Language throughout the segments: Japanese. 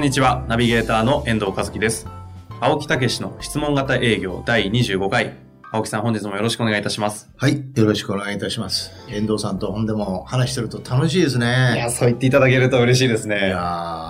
こんにちは、ナビゲーターの遠藤和樹です。青木武の質問型営業第25回。青木さん、本日もよろしくお願いいたします。はい。よろしくお願いいたします。遠藤さんと本でも話してると楽しいですね。いや、そう言っていただけると嬉しいですいね。や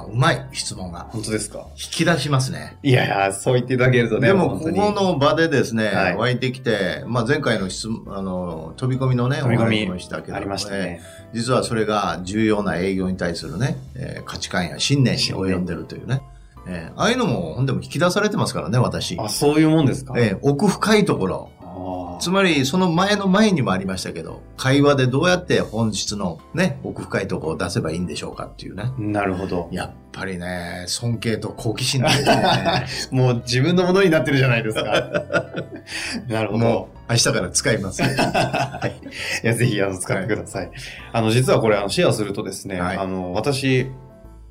ーうまい質問が。本当ですか？引き出しますね。いやいや、そう言っていただけるとね。でも、ここの場でですね、はい湧いてきて、まあ、前回の質問、あの、飛び込みのね、飛び込みお話もしたけど、ありましたね。えー実はそれが重要な営業に対するね、えー価値観や信念に及んでるというね。えーああいうのも、本でも引き出されてますからね、私。あ、そういうもんですか？えー奥深いところ。あつまり、その前の前にもありましたけど、会話でどうやって本質のね、奥深いところを出せばいいんでしょうかっていうね。ーなるほど。やっぱりね、尊敬と好奇心ですね。もう自分のものになってるじゃないですか。なるほども。う、明日から使います、ね。いや、ぜひ、あの、使ってください。あの、実はこれ、あの、シェアするとですね、はいあの、私、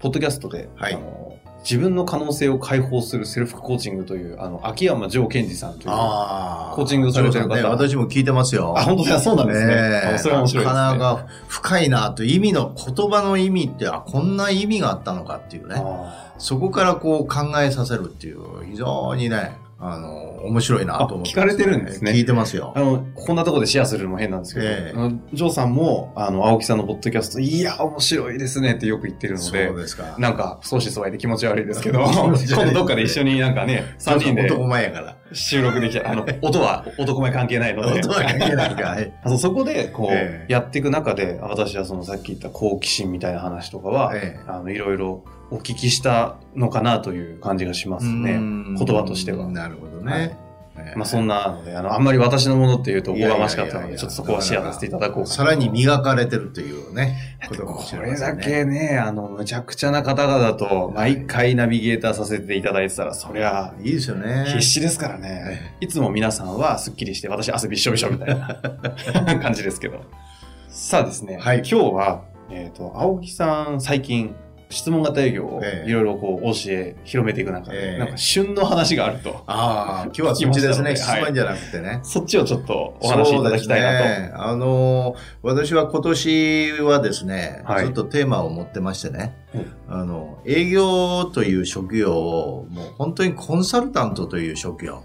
ポッドキャストで、はいあの、自分の可能性を解放するセルフコーチングという、あの、秋山城健二さんという、あコーチングされてる方ね、私も聞いてますよ。あ、本当だ、そうなんですね。それは面白いです、ね。なかなか深いなと、意味の、言葉の意味って、あ、こんな意味があったのかっていうね。あそこからこう考えさせるっていう、非常にね、あの、面白いなと思って。あ聞かれてるんですね聞いてますよー。あの、こんなところでシェアするのも変なんですけど、ええあのジョーさんも、あの、青木さんのポッドキャスト、いや、面白いですねってよく言ってるのそで、うですか。なんか、相思相愛で気持ち悪いですけど、気今度どっかで一緒になんかね、3人で男前やから。収録できた。あの、音は男前関係ないので。男前関係ないか。は いあそこで、こう、ええやっていく中で、私はそのさっき言った好奇心みたいな話とかは、ええあの、いろいろお聞きしたのかなという感じがしますね。言言葉としてはなるほどはいね。まあそんなので、あの、あんまり私のものっていうとおこがましかったので、ちょっとそこはシェアさせていただこう。さらに磨かれてるというね、これだ。けね、あの、むちゃくちゃな方々と毎回ナビゲーターさせていただいてたら、そりゃ、いいですよね。必死ですからね。いつも皆さんはスッキリして、私汗びっしょびしょみたいな 感じですけど。さあですね、はい今日は、えっ、と、青木さん最近、質問型営業をええ。いろいろこう、教え、広めていく中で、ええ。なんか旬の話があると。ああ、今日はそっちですね。質問じゃなくてね。そっちをちょっとお話しいただきたいなと。あのー、私は今年はですね、はい。ずっとテーマを持ってましてね、うん。あの、営業という職業を、もう本当にコンサルタントという職業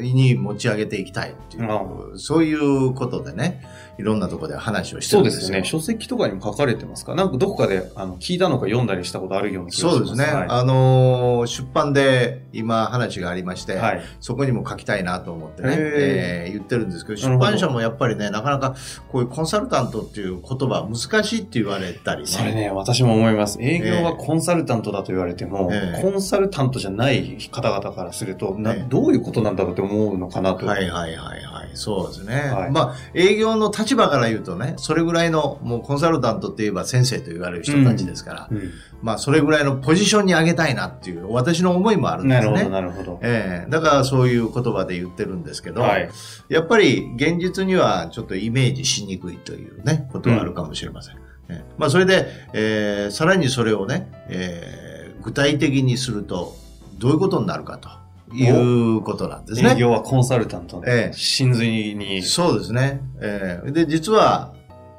に持ち上げていきたいっていう、そういうことでね、いろんなところで話をしてるんですよ。そうですね。書籍とかにも書かれてますか？なんかどこかであの聞いたのか読んだりしたことあるような気がしますそうですね。はいあのー出版で今話がありまして、はい。そこにも書きたいなと思ってね、えー言ってるんですけど、出版社もやっぱりね、なかなかこういうコンサルタントっていう言葉難しいって言われたりね。それね、私も思います。営業はコンサルタントだと言われても、ええコンサルタントじゃない方々からすると、なええどういうことなんだろうって思うのかなと。はいはいはいはい。そうですね。はいまあ、営業の立場から言うとね、それぐらいの、もうコンサルタントって言えば先生と言われる人たちですから、うんまあ、それぐらいのポジションに上げたいなっていう、私の思いもあるんですね。なるほど、なるほど。ええだからそういう言葉で言ってるんですけど、はい。やっぱり現実にはちょっとイメージしにくいというね、ことがあるかもしれません。ええまあそれで、えーさらにそれをね、えー具体的にするとどういうことになるかということなんです営ね。業はコンサルタントええで、真髄に。そうですね。えーで、実は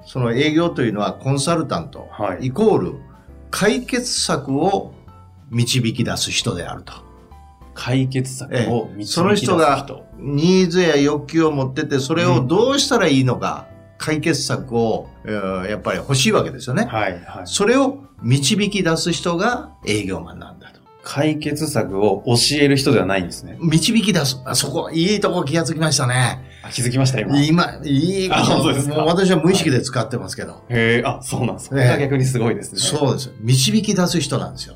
その営業というのはコンサルタント、はいイコール解決策を導き出す人であると。解決策を導き出す人。その人がニーズや欲求を持ってて、それをどうしたらいいのか、解決策を、えーやっぱり欲しいわけですよね。はい、はい。それを導き出す人が営業マンなんだと。解決策を教える人ではないんですね。導き出す。あそこ、いいとこ気がつきましたね。あ気づきました、今。へ今、いいあ本当ですかもう私は無意識で使ってますけど。え、あ、そうなんです。それが逆にすごいですね。そうです。導き出す人なんですよ。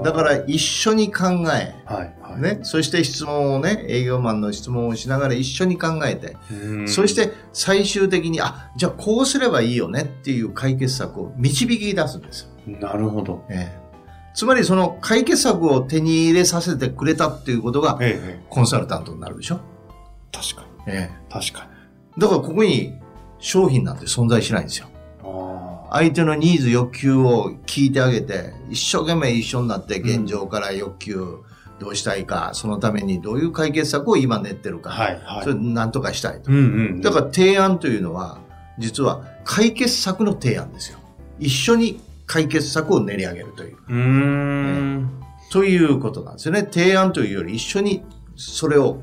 うだから一緒に考え、はい。はい。ね、そして質問をね、営業マンの質問をしながら一緒に考えて、うんそして最終的に、あ、じゃあこうすればいいよねっていう解決策を導き出すんですよ。なるほど。ええつまりその解決策を手に入れさせてくれたっていうことがええ。コンサルタントになるでしょ？確かに。え確かに。えだからここに商品なんて存在しないんですよ。あ相手のニーズ、欲求を聞いてあげて、一生懸命一緒になって現状から欲求、どうしたいか、そのためにどういう解決策を今練ってるあ。か、はい。はい。それ何とかしたいと。うんうん。だから提案というのは、実は解決策の提案ですよ。一緒に解決策を練り上げるという。うーん。ということなんですよね。提案というより一緒にそれを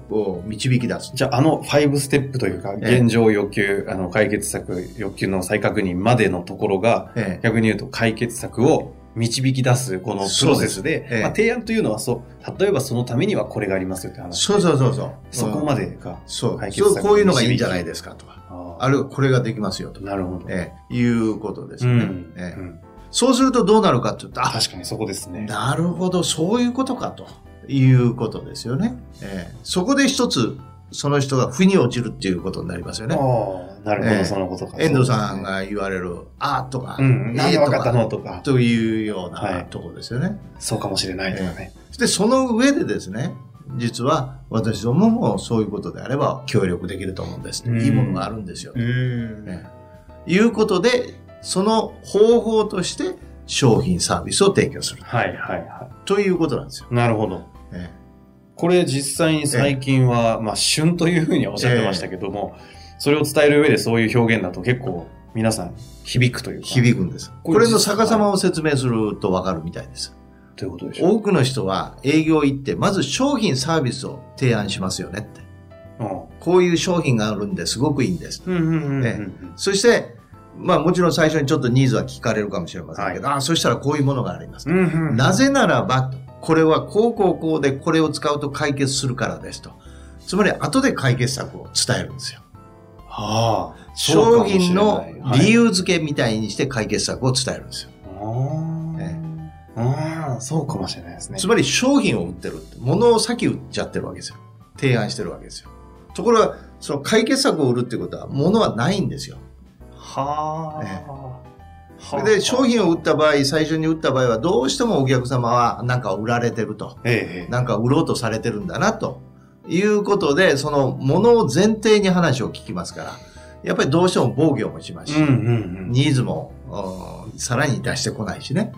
導き出す。じゃあ、あの5ステップというか、ええ現状要求、あの、解決策、欲求の再確認までのところが、ええ逆に言うと解決策を導き出すこのプロセスで、でまあ、提案というのはそう、例えばそのためにはこれがありますよって話。そうそうそうそう。そこまでが。解決策そうこういうのがいいんじゃないですかとか。ああるいはこれができますよとか。なるほど。ええいうことですね、うん。ええうんそうするとどうなるかというと、あ、確かにそこですね。なるほど、そういうことかということですよね。ええそこで一つ、その人が負に落ちるっていうことになりますよね。なるほど、ええそのことか。遠藤さんが言われる、あーとか、うん、えーとかったのか、とか、というようはないところですよね。そうかもしれないとかね。で、その上でですね、実は私どももそういうことであれば協力できると思うんです。うんいいものがあるんですよ。んねいうことで、その方法として商品サービスを提供する。はいはいはということなんですよ。い。なるほど。ねこれ実際に最近は、まあ、旬というふうにはおっしゃってましたけども、それを伝える上でそういう表現だと結構皆さん響くというか。響くんです。これの逆さまを説明するとわかるみたいです。ということでしょう？多くの人は営業行って、まず商品サービスを提案しますよねって。こういう商品があるんですごくいいんです。うん。うんうんうんうねん。そして、まあもちろん最初にちょっとニーズは聞かれるかもしれませんけど、ああ、そしたらこういうものがあります。うんうん。なぜならば、これはこうこうこうでこれを使うと解決するからですと。つまり後で解決策を伝えるんですよ。はあ。商品の理由。由付けみたいにして解決策を伝えるんですよ。あえあ。ああ、そうかもしれないですね。つまり商品を売ってるって、物を先売っちゃってるわけですよ。提案してるわけですよ。ところが、その解決策を売るってことは、物はないんですよ。はあ。えはそれで商品を売った場合、最初に売った場合は、どうしてもお客様はなんか売られてると。ええ。なんか売ろうとされてるんだな、ということで、その物を前提に話を聞きますから、やっぱりどうしても防御もしますし、うんうんうん。ニーズも、うんさらに出してこないしね。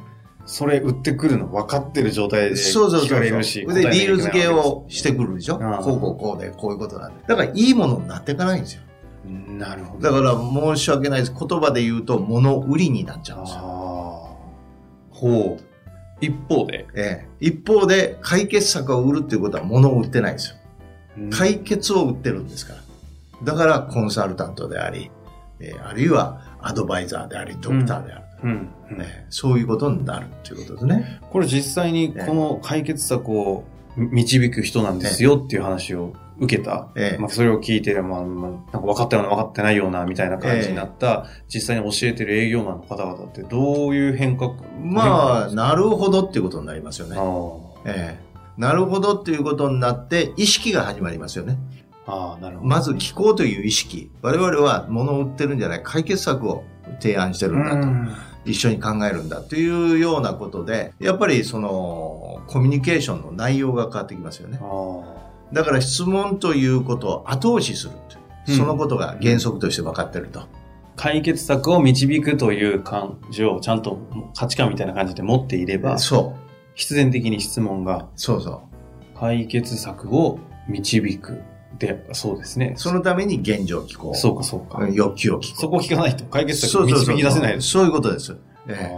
それ売ってくるの分かってる状態で聞そうそうそうかれるし。そう。で、理由付けをしてくくるでしょこうこうこうで、こういうことなんで。だから、いいものになっていかないんですよ。る。なるほど。だから、申し訳ないです。言葉で言うと、物売りになっちゃうんですよ。ほう。一方で、ええ、一方で、解決策を売るっていうことは物を売ってないんですよ。解決を売ってるんですから。だから、コンサルタントであり、えーあるいはアドバイザーであり、ドクターである。うんうんねそういうことになるっていうことですね。これ実際にこの解決策を導く人なんですよっていう話を受けた。ええまあ、それを聞いて、まあ、まあ、なんか分かったような分かってないようなみたいな感じになった、実際に教えてる営業マンの方々ってどういう変革まあ、ななるほどっていうことになりますよね。ええなるほどっていうことになって、意識が始まりますよね。ああ、なるほど。まず聞こうという意識。我々は物を売ってるんじゃない、解決策を提案してるんだと。うん一緒に考えるんだというようなことで、やっぱりその、コミュニケーションの内容が変わってきますよね。あだから質問ということを後押しするとうんそのことが原則として分かってると。あ解決策を導くという感じをちゃんと価値観みたいな感じで持っていれば、そう。必然的に質問がそうそう。解決策を導く。で、そうですね。そのために現状聞こう。そうか、そうか。欲求を聞こう。そこを聞かないと解決策そうそうそう導き出せないです。そういうことです。ええ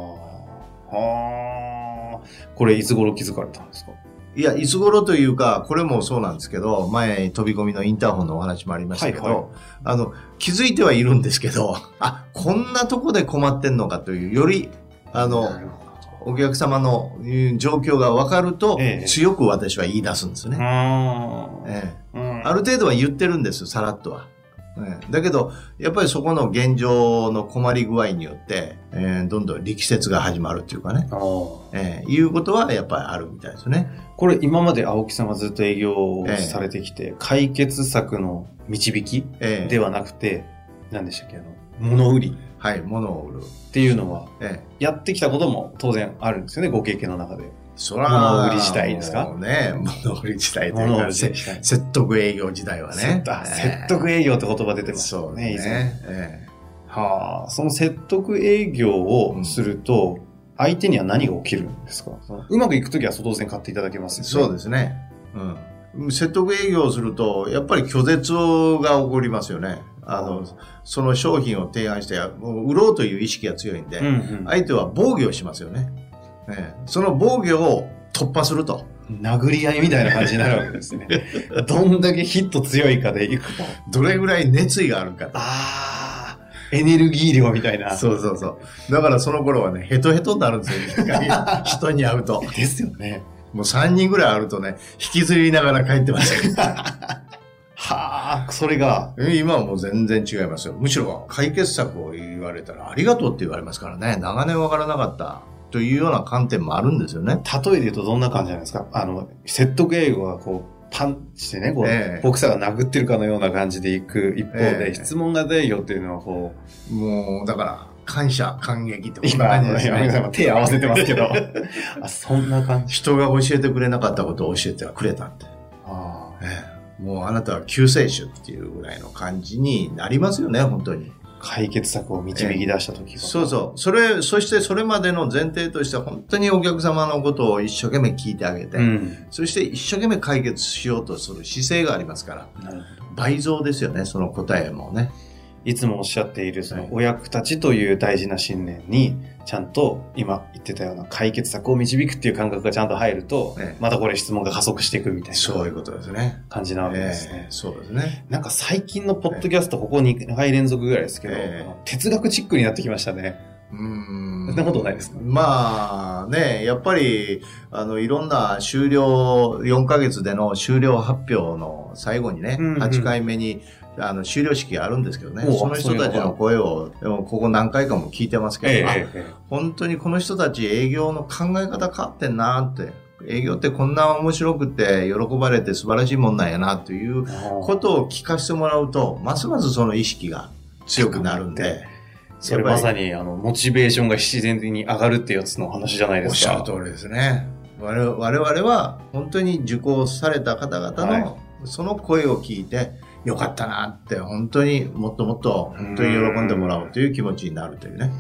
あ。これいつ頃気づかれたんですか？いや、いつ頃というか、これもそうなんですけど、前に飛び込みのインターホンのお話もありましたけど、はいはいあの、気づいてはいるんですけど、あ、こんなとこで困ってんのかという、より、あの、お客様のうん状況が分かると、ええ強く私は言い出すんですど。ね。あええある程度は言ってるんです、さらっとは。ねだけど、やっぱりそこの現状の困り具合によって、えーどんどん力説が始まるっていうかね、えーいうことはやっぱりあるみたいですね。これ今まで青木さんがずっと営業をされてきて、解決策の導きえーではなくて、何でしたっけ？あの、物売り。はい、物を売る。っていうのは、ええ。やってきたことも当然あるんですよね、ご経験の中で。そら、物売り自体ですか？もうね、物売り自体というか説得営業時代はね。あ説得営業って言葉出てますそうね、以前。ね。えはあ、その説得営業をすると、相手には何が起きるんですか？うまくいくときは当然買っていただけますえよね。そうですね。うん。説得営業をすると、やっぱり拒絶が起こりますよね。あの、その商品を提案して、売ろうという意識が強いんで、うんうん。相手は防御をしますよね。ええその防御を突破すると。殴り合いみたいな感じになるわけですね。どんだけヒット強いかでいくと。どれぐらい熱意があるかと。ああ、エネルギー量みたいな。そうそうそう。だからその頃はね、ヘトヘトになるんですよ。人に会うと。ですよね。もう3人ぐらいあるとね、引きずりながら帰ってました。はあ、それが、今はもう全然違いますよ。むしろ解決策を言われたらありがとうって言われますからね。長年わからなかったというような観点もあるんですよね。例えで言うとどんな感じなんですかあの、説得英語がこう、パンしてね、こう、ええボクサーが殴ってるかのような感じでいく一方で、ええ質問型営業っていうのはこう、もう、だから、感謝、感激ってこん今、な感じですね。手合わせてますけど。あ、そんな感じ。人が教えてくれなかったことを教えてはくれたって。ああええもうあなたは救世主っていうぐらいの感じになりますよね、本当に。解決策を導き出したときは。そうそう。それ、そしてそれまでの前提として本当にお客様のことを一生懸命聞いてあげて、うん。そして一生懸命解決しようとする姿勢がありますから、倍増ですよね、その答えもね。いつもおっしゃっている、そのはいお役立ちという大事な信念に、ちゃんと今言ってたような解決策を導くっていう感覚がちゃんと入ると、ええまたこれ質問が加速していくみたいなそういうことですね。感じなわけですええね。そうですね。なんか最近のポッドキャスト、ここ2回連続ぐらいですけど、哲学チックになってきましたね。うーんそんなことないですか？まあね、やっぱり、あの、いろんな終了、4ヶ月での終了発表の最後にね、うんうん8回目に、あの、終了式があるんですけどね、その人たちの声を、でもここ何回かも聞いてますけど、あええええ。本当にこの人たち営業の考え方変わってんなって、営業ってこんな面白くて喜ばれて素晴らしいもんなんやなということを聞かせてもらうと、ますますその意識が強くなるんで、それまさに、あの、モチベーションが自然に上がるっていうやつの話じゃないでおっすか。しゃる通りですね。我々は本当に受講された方々はい。のその声を聞いて、よかったなって、本当にもっともっと本当に喜んでもらおうという気持ちになるというね、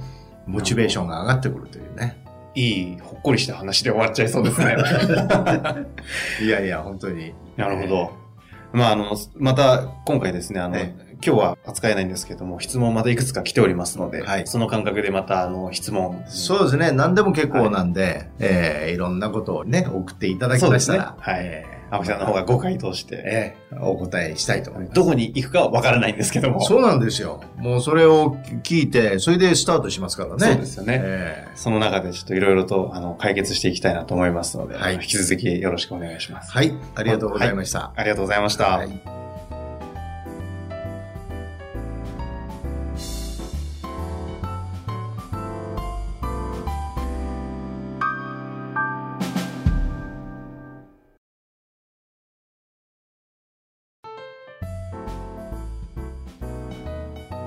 モチベーションが上がってくるというね。いい、ほっこりした話で終わっちゃいそうですね。いやいや、本当に。なるほど。まあ、あの、また、今回ですね、あの、え今日は扱えないんですけども、質問またいくつか来ておりますので、はいその感覚でまた、あの、質問。そうですね。何でも結構なんで、えーいろんなことをね、送っていただきましたら、ねはいえー青木さんの方がご回答して、えーお答えしたいと思います。どこに行くかはわからないんですけども。そうなんですよ。もうそれを聞いて、それでスタートしますからね。そうですよね。えその中でちょっといろいろとあの解決していきたいなと思いますので、はい引き続きよろしくお願いします。ーはい。ありがとうございました。ありがとうございました。はい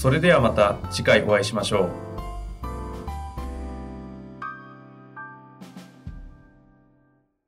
それではまた次回お会いしましょう。